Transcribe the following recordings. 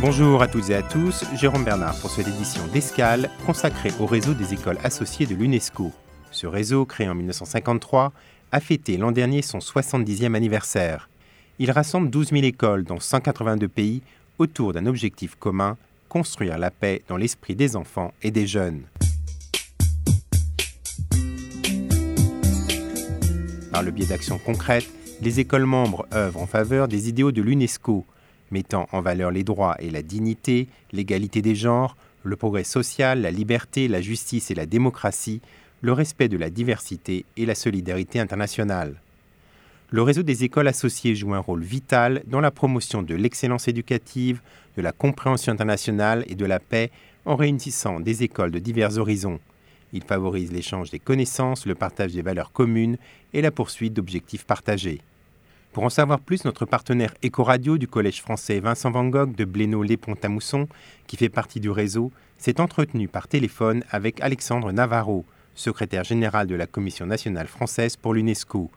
Bonjour à toutes et à tous, Jérôme Bernard pour cette édition d'Escale consacrée au réseau des écoles associées de l'UNESCO. Ce réseau, créé en 1953, a fêté l'an dernier son 70e anniversaire. Il rassemble 12 000 écoles dans 182 pays autour d'un objectif commun, construire la paix dans l'esprit des enfants et des jeunes. Par le biais d'actions concrètes, les écoles membres œuvrent en faveur des idéaux de l'UNESCO, mettant en valeur les droits et la dignité, l'égalité des genres, le progrès social, la liberté, la justice et la démocratie, le respect de la diversité et la solidarité internationale. Le réseau des écoles associées joue un rôle vital dans la promotion de l'excellence éducative, de la compréhension internationale et de la paix en réunissant des écoles de divers horizons. Il favorise l'échange des connaissances, le partage des valeurs communes et la poursuite d'objectifs partagés. Pour en savoir plus, notre partenaire Ecoradio du Collège français Vincent Van Gogh de Blénaud-les-Pont-à-Mousson, qui fait partie du réseau, s'est entretenu par téléphone avec Alexandre Navarro, secrétaire général de la Commission nationale française pour l'UNESCO,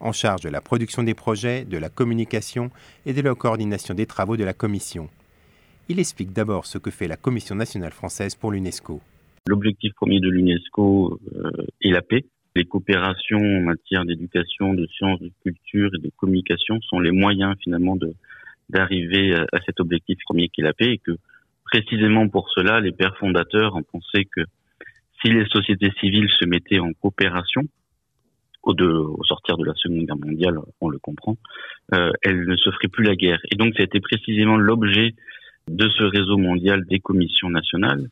en charge de la production des projets, de la communication et de la coordination des travaux de la Commission. Il explique d'abord ce que fait la Commission nationale française pour l'UNESCO. L'objectif premier de l'UNESCO euh, est la paix, les coopérations en matière d'éducation, de sciences, de culture et de communication sont les moyens finalement de d'arriver à cet objectif premier qui est la paix et que précisément pour cela, les pères fondateurs ont pensé que si les sociétés civiles se mettaient en coopération, au, de, au sortir de la Seconde Guerre mondiale, on le comprend, euh, elles ne se feraient plus la guerre. Et donc, c'était précisément l'objet de ce réseau mondial des commissions nationales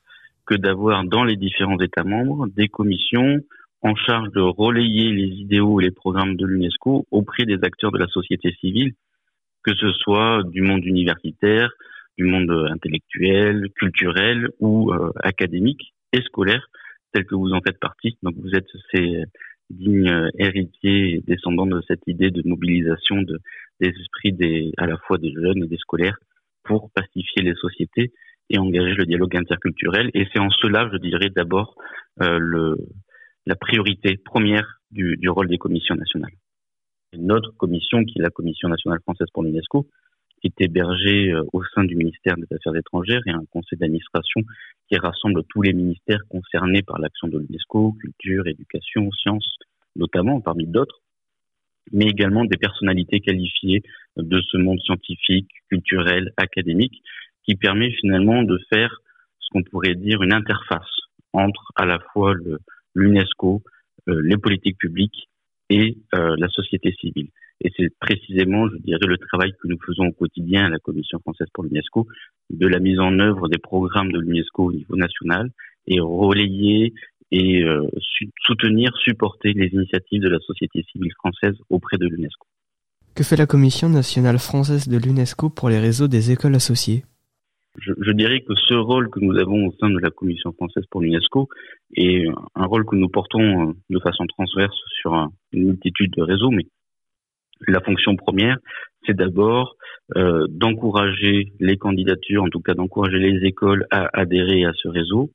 que d'avoir dans les différents États membres des commissions en charge de relayer les idéaux et les programmes de l'UNESCO auprès des acteurs de la société civile, que ce soit du monde universitaire, du monde intellectuel, culturel ou euh, académique et scolaire, tel que vous en faites partie. Donc vous êtes ces dignes héritiers et descendants de cette idée de mobilisation de, des esprits des, à la fois des jeunes et des scolaires pour pacifier les sociétés et engager le dialogue interculturel. Et c'est en cela, je dirais d'abord, euh, le, la priorité première du, rôle des commissions nationales. Notre commission, qui est la Commission nationale française pour l'UNESCO, est hébergée euh, au sein du ministère des Affaires étrangères et un conseil d'administration qui rassemble tous les ministères concernés par l'action de l'UNESCO, culture, éducation, sciences, notamment parmi d'autres, mais également des personnalités qualifiées de ce monde scientifique, culturel, académique, qui permet finalement de faire ce qu'on pourrait dire une interface entre à la fois l'UNESCO, euh, les politiques publiques et euh, la société civile. Et c'est précisément, je dirais, le travail que nous faisons au quotidien à la Commission française pour l'UNESCO, de la mise en œuvre des programmes de l'UNESCO au niveau national et relayer et euh, soutenir, supporter les initiatives de la société civile française auprès de l'UNESCO. Que fait la Commission nationale française de l'UNESCO pour les réseaux des écoles associées? Je, je, dirais que ce rôle que nous avons au sein de la Commission française pour l'UNESCO est un rôle que nous portons euh, de façon transverse sur une multitude de réseaux, mais la fonction première, c'est d'abord euh, d'encourager les candidatures, en tout cas d'encourager les écoles à adhérer à ce réseau,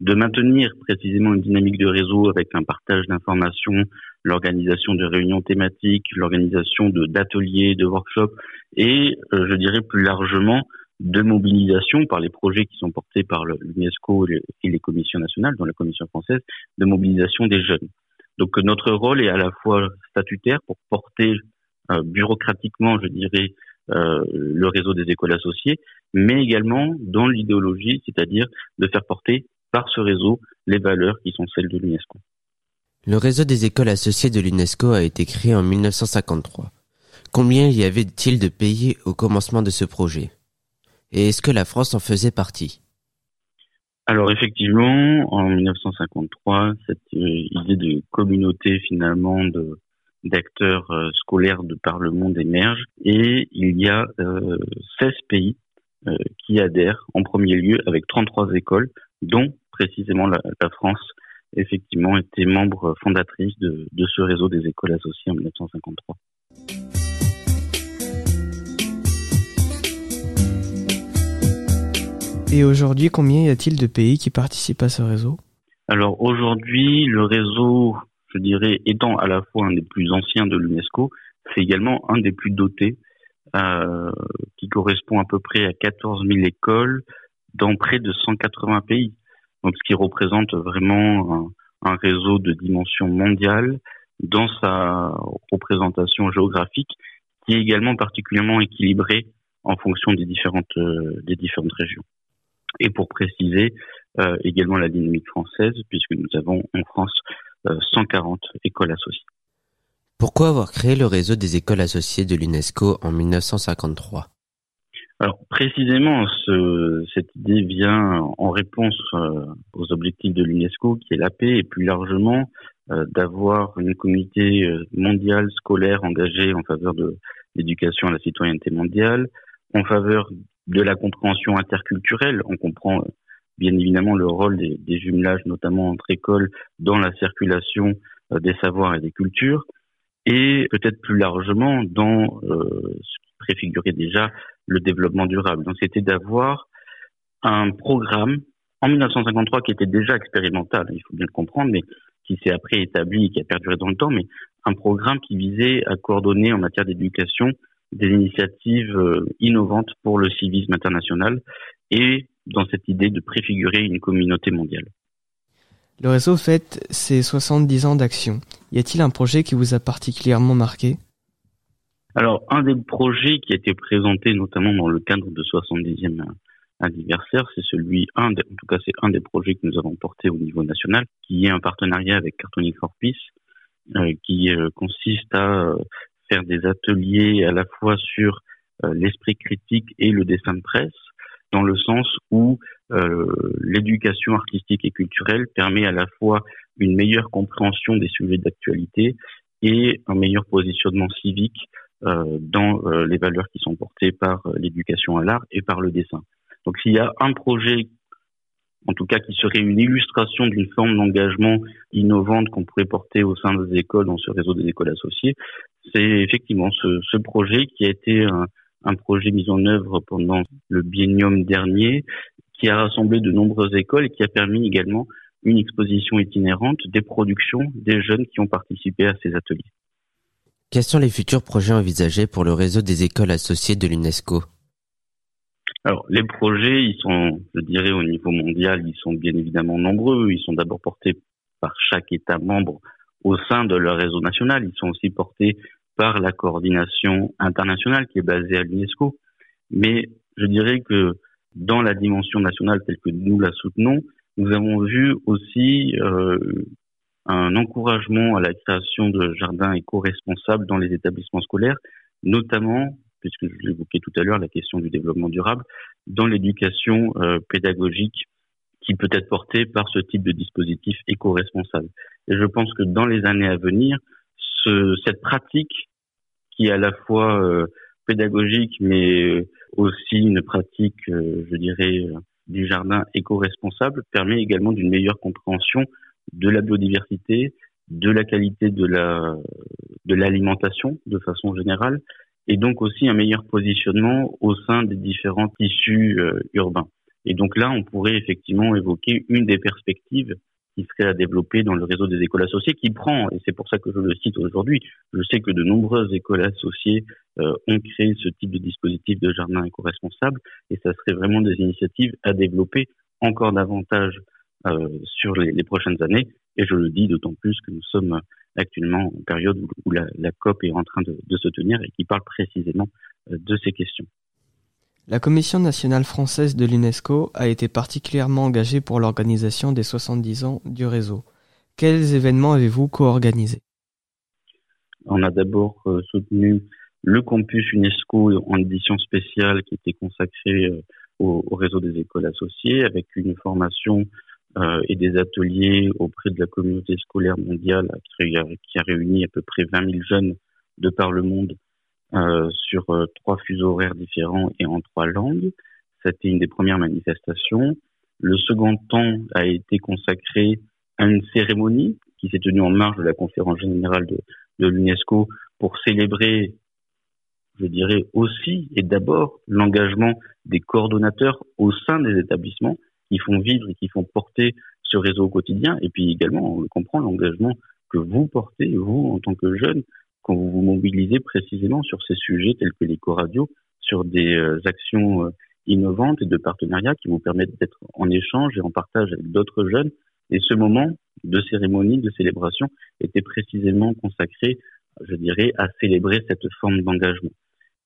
de maintenir précisément une dynamique de réseau avec un partage d'informations, l'organisation de réunions thématiques, l'organisation d'ateliers, de, workshops et, euh, je dirais plus largement, de mobilisation par les projets qui sont portés par l'UNESCO et les commissions nationales, dont la commission française, de mobilisation des jeunes. Donc notre rôle est à la fois statutaire pour porter euh, bureaucratiquement, je dirais, euh, le réseau des écoles associées, mais également dans l'idéologie, c'est-à-dire de faire porter par ce réseau les valeurs qui sont celles de l'UNESCO. Le réseau des écoles associées de l'UNESCO a été créé en 1953. Combien y avait-il de pays au commencement de ce projet? Et est-ce que la France en faisait partie? Alors effectivement, en 1953, cette euh, idée de communauté finalement d'acteurs euh, scolaires de par le monde émerge et il y a 16 euh, pays euh, qui adhèrent en premier lieu avec 33 écoles, dont précisément la, France effectivement était membre fondatrice de ce réseau des écoles associées en 1953. Et aujourd'hui, combien y a-t-il de pays qui participent à ce réseau? Alors aujourd'hui, le réseau je dirais, étant à la fois un des plus anciens de l'UNESCO, c'est également un des plus dotés euh, qui correspond à peu près à 14 000 écoles dans près de 180 pays. Donc, ce qui représente vraiment un, réseau de dimension mondiale dans sa représentation géographique, qui est également particulièrement équilibrée en fonction des différentes euh, des différentes régions. Et pour préciser euh, également la dynamique française, puisque nous avons en France 140 euh, écoles associées. Pourquoi avoir créé le réseau des écoles associées de l'UNESCO en 1953 alors précisément, ce, cette idée vient en réponse euh, aux objectifs de l'UNESCO, qui est la paix, et plus largement euh, d'avoir une communauté mondiale scolaire engagée en faveur de l'éducation à la citoyenneté mondiale, en faveur de la compréhension interculturelle. On comprend bien évidemment le rôle des, des jumelages, notamment entre écoles, dans la circulation euh, des savoirs et des cultures, et peut-être plus largement dans euh, ce qui préfigurait déjà le développement durable. Donc c'était d'avoir un programme en 1953 qui était déjà expérimental, il faut bien le comprendre, mais qui s'est après établi et qui a perduré dans le temps, mais un programme qui visait à coordonner en matière d'éducation des initiatives euh, innovantes pour le civisme international et dans cette idée de préfigurer une communauté mondiale. Le réseau fête ses 70 ans d'action. Y a-t-il un projet qui vous a particulièrement marqué? Alors, un des projets qui a été présenté notamment dans le cadre de 70e anniversaire, c'est celui, un en tout cas c'est un des projets que nous avons porté au niveau national, qui est un partenariat avec Cartonic for Peace, euh, qui euh, consiste à euh, faire des ateliers à la fois sur l'esprit critique et le dessin de presse, dans le sens où euh, l'éducation artistique et culturelle permet à la fois une meilleure compréhension des sujets d'actualité et un meilleur positionnement civique euh, dans euh, les valeurs qui sont portées par l'éducation à l'art et par le dessin. Donc s'il y a un projet, en tout cas qui serait une illustration d'une forme d'engagement innovante qu'on pourrait porter au sein des écoles, dans ce réseau des écoles associées, c'est effectivement ce, projet qui a été un, un projet mis en œuvre pendant le biennium dernier, qui a rassemblé de nombreuses écoles et qui a permis également une exposition itinérante des productions des jeunes qui ont participé à ces ateliers. Quels sont les futurs projets envisagés pour le réseau des écoles associées de l'UNESCO? Alors, les projets, ils sont, je dirais, au niveau mondial, ils sont bien évidemment nombreux. Ils sont d'abord portés par chaque État membre au sein de leur réseau national. Ils sont aussi portés par la coordination internationale qui est basée à l'UNESCO. Mais je dirais que dans la dimension nationale telle que nous la soutenons, nous avons vu aussi euh, un encouragement à la création de jardins éco-responsables dans les établissements scolaires, notamment, puisque je l'évoquais tout à l'heure, la question du développement durable, dans l'éducation euh, pédagogique qui peut être portée par ce type de dispositif éco-responsable. Et je pense que dans les années à venir, ce, cette pratique qui est à la fois euh, pédagogique, mais aussi une pratique, euh, je dirais, du jardin éco-responsable, permet également d'une meilleure compréhension de la biodiversité, de la qualité de la de l'alimentation de façon générale, et donc aussi un meilleur positionnement au sein des différents tissus euh, urbains. Et donc là, on pourrait effectivement évoquer une des perspectives qui serait à développer dans le réseau des écoles associées, qui prend, et c'est pour ça que je le cite aujourd'hui, je sais que de nombreuses écoles associées euh, ont créé ce type de dispositif de jardin éco-responsable, et ça serait vraiment des initiatives à développer encore davantage sur les, les, prochaines années. Et je le dis d'autant plus que nous sommes actuellement en période où, la, la, COP est en train de, de, se tenir et qui parle précisément euh, de ces questions. La Commission nationale française de l'UNESCO a été particulièrement engagée pour l'organisation des 70 ans du réseau. Quels événements avez-vous co-organisés? On a d'abord euh, soutenu le campus UNESCO en édition spéciale qui était consacré euh, au, réseau des écoles associées avec une formation euh, et des ateliers auprès de la communauté scolaire mondiale qui a, réuni à peu près 20 000 jeunes de par le monde euh, sur euh, trois fuseaux horaires différents et en trois langues. C'était une des premières manifestations. Le second temps a été consacré à une cérémonie qui s'est tenue en marge de la conférence générale de l'UNESCO pour célébrer, je dirais aussi et d'abord, l'engagement des coordonnateurs au sein des établissements qui font vivre et qui font porter ce réseau au quotidien. Et puis également, on comprend, l'engagement que vous portez, vous, en tant que jeune, quand vous vous mobilisez précisément sur ces sujets tels que l'éco-radio, sur des euh, actions euh, innovantes et de partenariats qui vous permettent d'être en échange et en partage avec d'autres jeunes. Et ce moment de cérémonie, de célébration, était précisément consacré, je dirais, à célébrer cette forme d'engagement.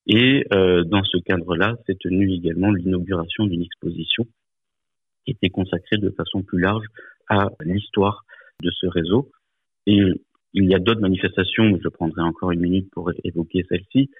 Et euh, dans ce cadre-là, s'est tenue également l'inauguration d'une exposition était consacrée de façon plus large à l'histoire de ce réseau. Et il y a d'autres manifestations, je prendrai encore une minute pour évoquer celle-ci.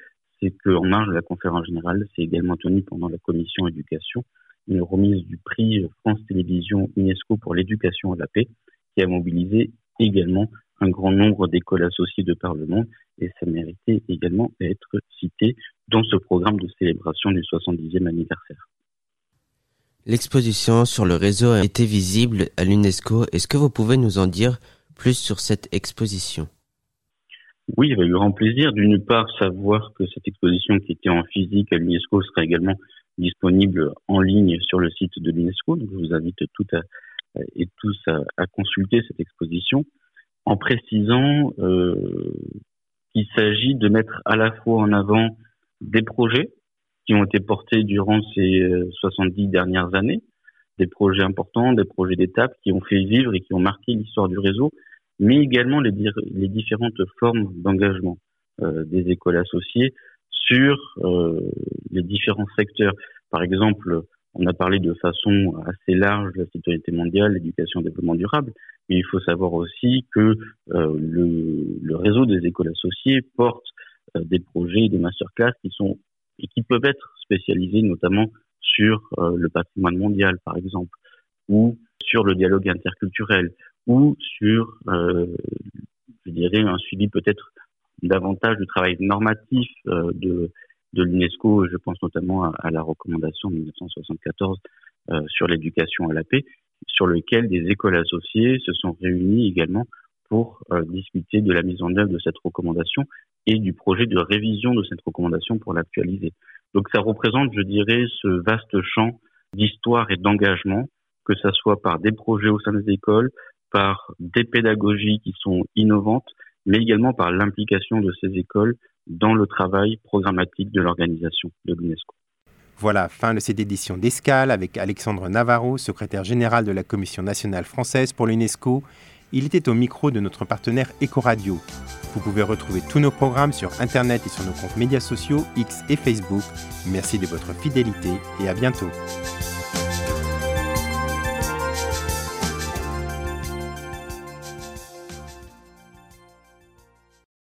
C'est qu'en marge de la conférence générale, c'est également tenu pendant la commission éducation une remise du prix France Télévisions UNESCO pour l'éducation à la paix, qui a mobilisé également un grand nombre d'écoles associées de par le monde, et ça méritait également d'être cité dans ce programme de célébration du 70e anniversaire. L'exposition sur le réseau a été visible à l'UNESCO. Est-ce que vous pouvez nous en dire plus sur cette exposition? Oui, avec grand plaisir. D'une part, savoir que cette exposition qui était en physique à l'UNESCO sera également disponible en ligne sur le site de l'UNESCO. Je vous invite toutes et tous à, consulter cette exposition en précisant euh, qu'il s'agit de mettre à la fois en avant des projets ont été portés durant ces 70 euh, dernières années, des projets importants, des projets d'étape qui ont fait vivre et qui ont marqué l'histoire du réseau, mais également les, différentes formes d'engagement euh, des écoles associées sur euh, les différents secteurs. Par exemple, on a parlé de façon assez large de la citoyenneté mondiale, l'éducation, le développement durable, mais il faut savoir aussi que le, le, réseau des écoles associées porte des projets et des masterclass qui sont et qui peuvent être spécialisés notamment sur euh, le patrimoine mondial, par exemple, ou sur le dialogue interculturel, ou sur, je dirais, un suivi peut-être davantage du travail normatif de de l'UNESCO, je pense notamment à, la recommandation de 1974 euh, sur l'éducation à la paix, sur lequel des écoles associées se sont réunies également pour euh, discuter de la mise en œuvre de cette recommandation et du projet de révision de cette recommandation pour l'actualiser. Donc ça représente, je dirais, ce vaste champ d'histoire et d'engagement, que ce soit par des projets au sein des écoles, par des pédagogies qui sont innovantes, mais également par l'implication de ces écoles dans le travail programmatique de l'organisation de l'UNESCO. Voilà, fin de cette édition d'Escale avec Alexandre Navarro, secrétaire général de la Commission nationale française pour l'UNESCO. Il était au micro de notre partenaire Ecoradio. Vous pouvez retrouver tous nos programmes sur Internet et sur nos comptes médias sociaux X et Facebook. Merci de votre fidélité et à bientôt.